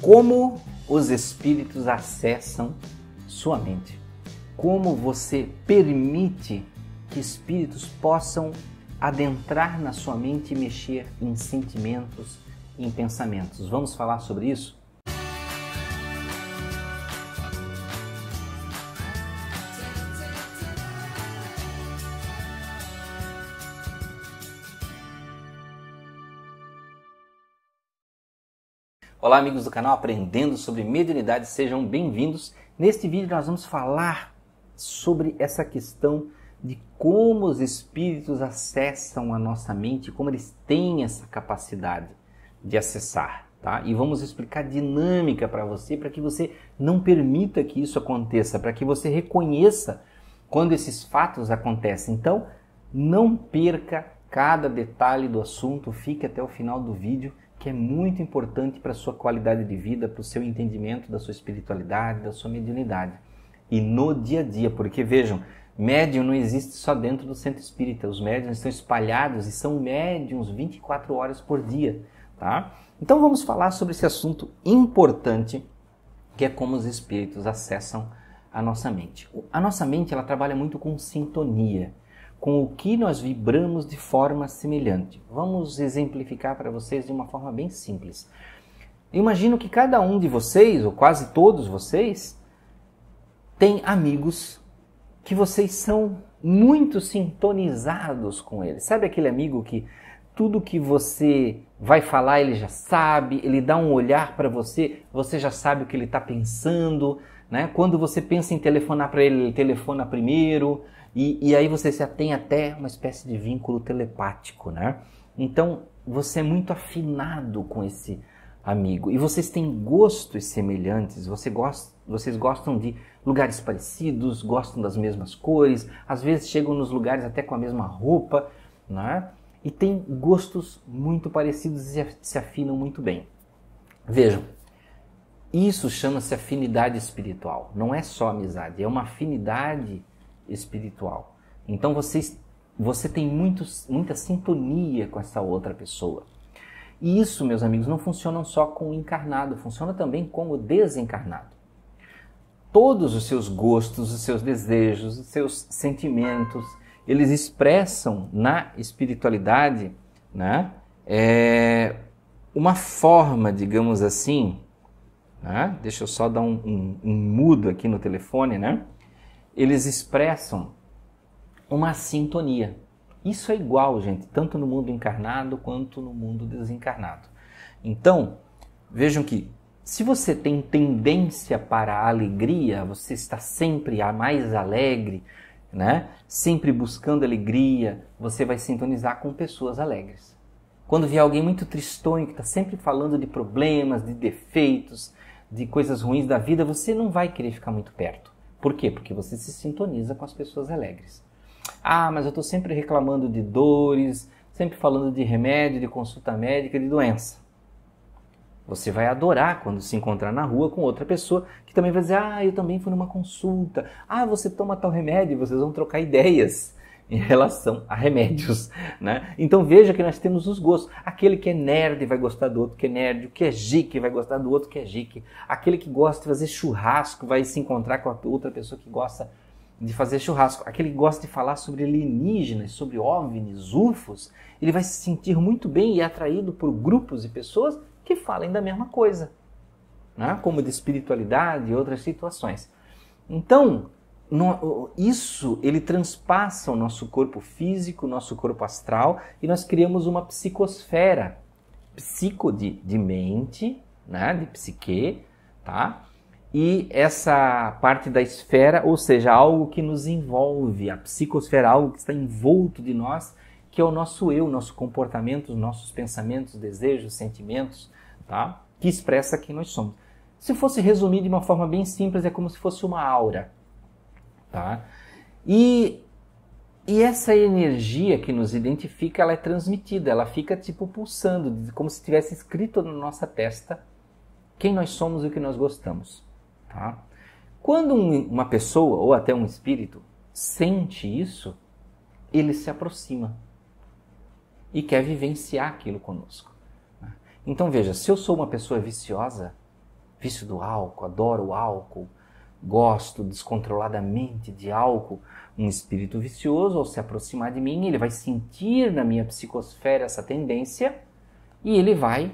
Como os espíritos acessam sua mente? Como você permite que espíritos possam adentrar na sua mente e mexer em sentimentos, em pensamentos? Vamos falar sobre isso? Olá, amigos do canal Aprendendo sobre Mediunidade, sejam bem-vindos. Neste vídeo, nós vamos falar sobre essa questão de como os espíritos acessam a nossa mente, como eles têm essa capacidade de acessar, tá? E vamos explicar dinâmica para você, para que você não permita que isso aconteça, para que você reconheça quando esses fatos acontecem. Então, não perca cada detalhe do assunto, fique até o final do vídeo que é muito importante para a sua qualidade de vida, para o seu entendimento da sua espiritualidade, da sua mediunidade. E no dia a dia, porque vejam, médium não existe só dentro do centro espírita, os médiums estão espalhados e são médiums 24 horas por dia, tá? Então vamos falar sobre esse assunto importante, que é como os espíritos acessam a nossa mente. A nossa mente ela trabalha muito com sintonia com o que nós vibramos de forma semelhante. Vamos exemplificar para vocês de uma forma bem simples. Imagino que cada um de vocês, ou quase todos vocês, tem amigos que vocês são muito sintonizados com eles. Sabe aquele amigo que tudo que você vai falar ele já sabe, ele dá um olhar para você, você já sabe o que ele está pensando, né? Quando você pensa em telefonar para ele, ele telefona primeiro. E, e aí você já tem até uma espécie de vínculo telepático, né? Então você é muito afinado com esse amigo e vocês têm gostos semelhantes, você gosta, vocês gostam de lugares parecidos, gostam das mesmas cores, às vezes chegam nos lugares até com a mesma roupa, né? E têm gostos muito parecidos e se afinam muito bem. Vejam, isso chama-se afinidade espiritual. Não é só amizade, é uma afinidade espiritual. Então vocês, você tem muitos, muita sintonia com essa outra pessoa. E isso, meus amigos, não funciona só com o encarnado, funciona também com o desencarnado. Todos os seus gostos, os seus desejos, os seus sentimentos, eles expressam na espiritualidade né, é, uma forma, digamos assim, né, deixa eu só dar um, um, um mudo aqui no telefone, né? Eles expressam uma sintonia. Isso é igual, gente, tanto no mundo encarnado quanto no mundo desencarnado. Então, vejam que se você tem tendência para a alegria, você está sempre a mais alegre, né? Sempre buscando alegria, você vai sintonizar com pessoas alegres. Quando vier alguém muito tristonho, que está sempre falando de problemas, de defeitos, de coisas ruins da vida, você não vai querer ficar muito perto. Por quê? Porque você se sintoniza com as pessoas alegres. Ah, mas eu estou sempre reclamando de dores, sempre falando de remédio, de consulta médica, de doença. Você vai adorar quando se encontrar na rua com outra pessoa que também vai dizer: Ah, eu também fui numa consulta. Ah, você toma tal remédio, vocês vão trocar ideias em relação a remédios, né? Então veja que nós temos os gostos. Aquele que é nerd vai gostar do outro que é nerd, o que é geek vai gostar do outro que é geek. Aquele que gosta de fazer churrasco vai se encontrar com a outra pessoa que gosta de fazer churrasco. Aquele que gosta de falar sobre alienígenas, sobre OVNIs, UFOs, ele vai se sentir muito bem e atraído por grupos e pessoas que falem da mesma coisa, né? como de espiritualidade e outras situações. Então, isso ele transpassa o nosso corpo físico, o nosso corpo astral e nós criamos uma psicosfera, psico de, de mente, né, de psique, tá? E essa parte da esfera, ou seja, algo que nos envolve, a psicosfera, algo que está envolto de nós, que é o nosso eu, nosso comportamento, os nossos pensamentos, desejos, sentimentos, tá? Que expressa quem nós somos. Se fosse resumir de uma forma bem simples, é como se fosse uma aura Tá? E, e essa energia que nos identifica, ela é transmitida, ela fica tipo pulsando, como se tivesse escrito na nossa testa quem nós somos e o que nós gostamos. Tá? Quando um, uma pessoa, ou até um espírito, sente isso, ele se aproxima e quer vivenciar aquilo conosco. Então veja, se eu sou uma pessoa viciosa, vício do álcool, adoro o álcool, gosto descontroladamente de álcool, um espírito vicioso, ao se aproximar de mim, ele vai sentir na minha psicosfera essa tendência e ele vai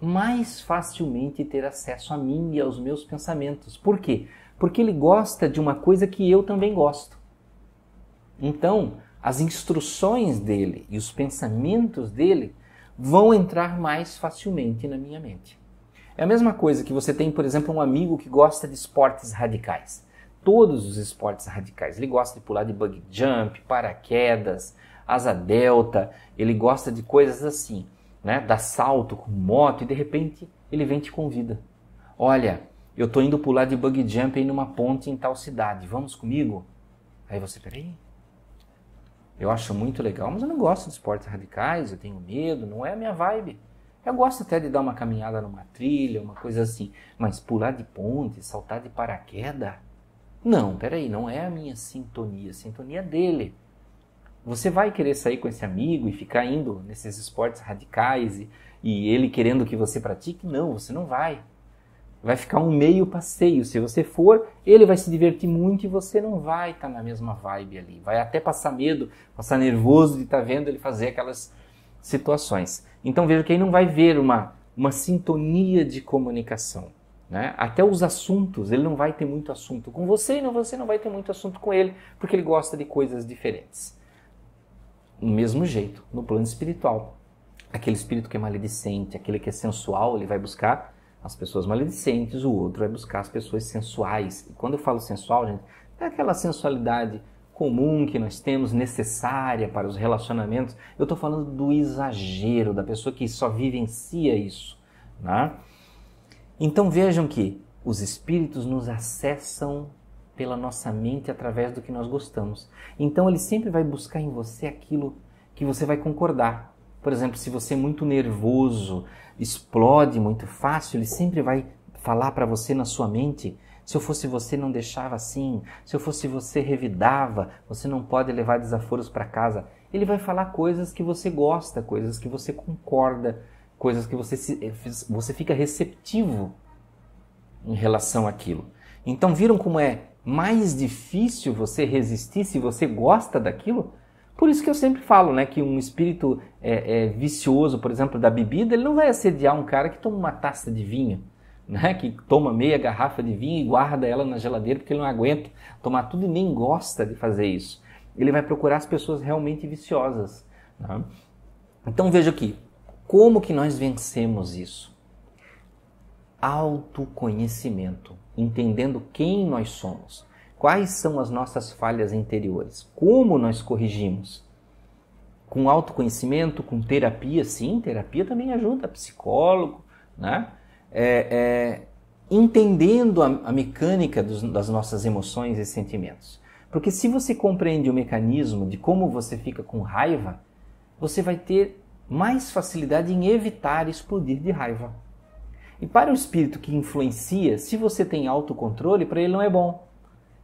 mais facilmente ter acesso a mim e aos meus pensamentos. Por quê? Porque ele gosta de uma coisa que eu também gosto. Então, as instruções dele e os pensamentos dele vão entrar mais facilmente na minha mente. É a mesma coisa que você tem, por exemplo, um amigo que gosta de esportes radicais. Todos os esportes radicais. Ele gosta de pular de bug jump, paraquedas, asa delta, ele gosta de coisas assim, né? Dar salto com moto e de repente ele vem e te convida. Olha, eu tô indo pular de bug jump aí numa ponte em tal cidade, vamos comigo? Aí você, peraí, eu acho muito legal, mas eu não gosto de esportes radicais, eu tenho medo, não é a minha vibe. Eu gosto até de dar uma caminhada numa trilha, uma coisa assim, mas pular de ponte, saltar de paraquedas? Não, peraí, não é a minha sintonia, a sintonia dele. Você vai querer sair com esse amigo e ficar indo nesses esportes radicais e, e ele querendo que você pratique? Não, você não vai. Vai ficar um meio passeio. Se você for, ele vai se divertir muito e você não vai estar tá na mesma vibe ali. Vai até passar medo, passar nervoso de estar tá vendo ele fazer aquelas situações. Então veja que aí não vai ver uma, uma sintonia de comunicação. Né? Até os assuntos, ele não vai ter muito assunto com você e não, você não vai ter muito assunto com ele, porque ele gosta de coisas diferentes. Do mesmo jeito, no plano espiritual. Aquele espírito que é maledicente, aquele que é sensual, ele vai buscar as pessoas maledicentes, o outro vai buscar as pessoas sensuais. E quando eu falo sensual, gente, é aquela sensualidade comum que nós temos, necessária para os relacionamentos. Eu estou falando do exagero, da pessoa que só vivencia isso. Né? Então vejam que os espíritos nos acessam pela nossa mente através do que nós gostamos. Então ele sempre vai buscar em você aquilo que você vai concordar. Por exemplo, se você é muito nervoso, explode muito fácil, ele sempre vai falar para você na sua mente: se eu fosse você, não deixava assim. Se eu fosse você, revidava. Você não pode levar desaforos para casa. Ele vai falar coisas que você gosta, coisas que você concorda, coisas que você, se, você fica receptivo em relação àquilo. Então, viram como é mais difícil você resistir se você gosta daquilo? Por isso que eu sempre falo né, que um espírito é, é, vicioso, por exemplo, da bebida, ele não vai assediar um cara que toma uma taça de vinho, né, que toma meia garrafa de vinho e guarda ela na geladeira porque ele não aguenta tomar tudo e nem gosta de fazer isso. Ele vai procurar as pessoas realmente viciosas. Né? Então veja aqui, como que nós vencemos isso? Autoconhecimento, entendendo quem nós somos. Quais são as nossas falhas interiores? Como nós corrigimos? Com autoconhecimento, com terapia, sim, terapia também ajuda, psicólogo, né? É, é, entendendo a, a mecânica dos, das nossas emoções e sentimentos. Porque se você compreende o mecanismo de como você fica com raiva, você vai ter mais facilidade em evitar explodir de raiva. E para o espírito que influencia, se você tem autocontrole, para ele não é bom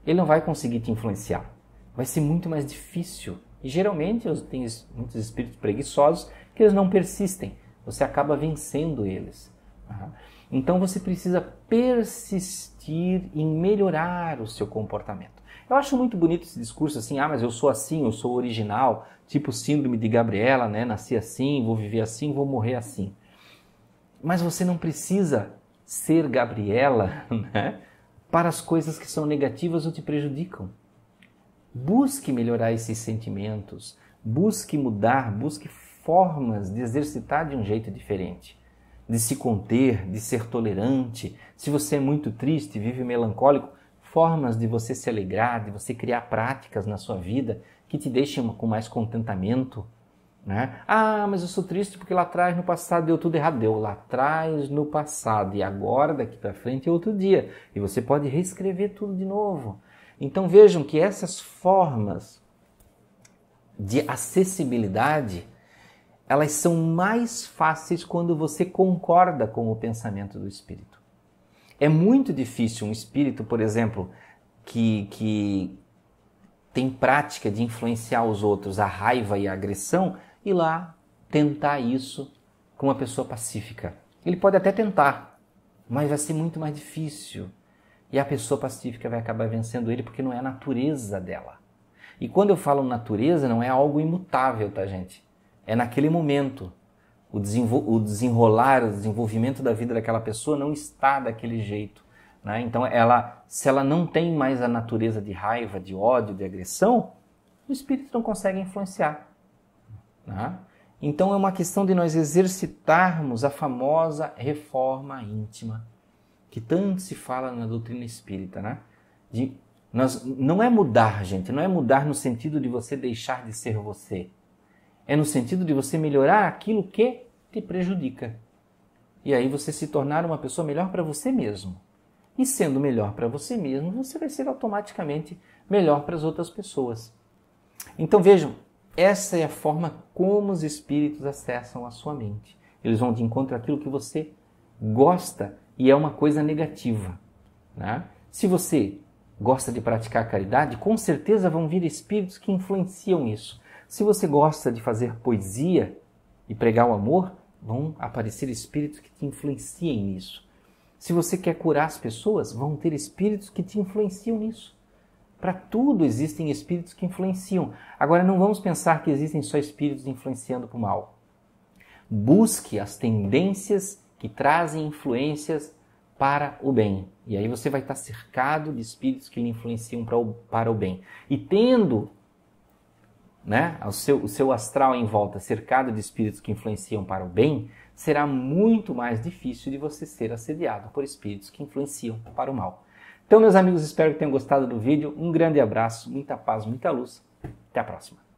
ele não vai conseguir te influenciar. Vai ser muito mais difícil. E geralmente tenho muitos espíritos preguiçosos que eles não persistem. Você acaba vencendo eles. Então você precisa persistir em melhorar o seu comportamento. Eu acho muito bonito esse discurso assim, ah, mas eu sou assim, eu sou original, tipo síndrome de Gabriela, né? Nasci assim, vou viver assim, vou morrer assim. Mas você não precisa ser Gabriela, né? para as coisas que são negativas ou te prejudicam. Busque melhorar esses sentimentos, busque mudar, busque formas de exercitar de um jeito diferente, de se conter, de ser tolerante. Se você é muito triste, vive melancólico, formas de você se alegrar, de você criar práticas na sua vida que te deixem com mais contentamento, né? Ah, mas eu sou triste porque lá atrás, no passado, deu tudo errado. Deu lá atrás, no passado. E agora, daqui para frente, é outro dia. E você pode reescrever tudo de novo. Então vejam que essas formas de acessibilidade, elas são mais fáceis quando você concorda com o pensamento do espírito. É muito difícil um espírito, por exemplo, que, que tem prática de influenciar os outros, a raiva e a agressão, ir lá tentar isso com uma pessoa pacífica. Ele pode até tentar, mas vai ser muito mais difícil. E a pessoa pacífica vai acabar vencendo ele porque não é a natureza dela. E quando eu falo natureza, não é algo imutável, tá, gente? É naquele momento. O, o desenrolar, o desenvolvimento da vida daquela pessoa não está daquele jeito. Né? Então, ela, se ela não tem mais a natureza de raiva, de ódio, de agressão, o espírito não consegue influenciar. Né? Então, é uma questão de nós exercitarmos a famosa reforma íntima, que tanto se fala na doutrina espírita. Né? De, nós, não é mudar, gente, não é mudar no sentido de você deixar de ser você. É no sentido de você melhorar aquilo que te prejudica. E aí você se tornar uma pessoa melhor para você mesmo. E sendo melhor para você mesmo, você vai ser automaticamente melhor para as outras pessoas. Então vejam, essa é a forma como os espíritos acessam a sua mente. Eles vão de encontro àquilo que você gosta e é uma coisa negativa. Né? Se você gosta de praticar caridade, com certeza vão vir espíritos que influenciam isso. Se você gosta de fazer poesia e pregar o amor, vão aparecer espíritos que te influenciem nisso. Se você quer curar as pessoas, vão ter espíritos que te influenciam nisso. Para tudo existem espíritos que influenciam. Agora, não vamos pensar que existem só espíritos influenciando para o mal. Busque as tendências que trazem influências para o bem. E aí você vai estar cercado de espíritos que lhe influenciam para o, para o bem. E tendo né, o, seu, o seu astral em volta cercado de espíritos que influenciam para o bem, será muito mais difícil de você ser assediado por espíritos que influenciam para o mal. Então, meus amigos, espero que tenham gostado do vídeo. Um grande abraço, muita paz, muita luz. Até a próxima.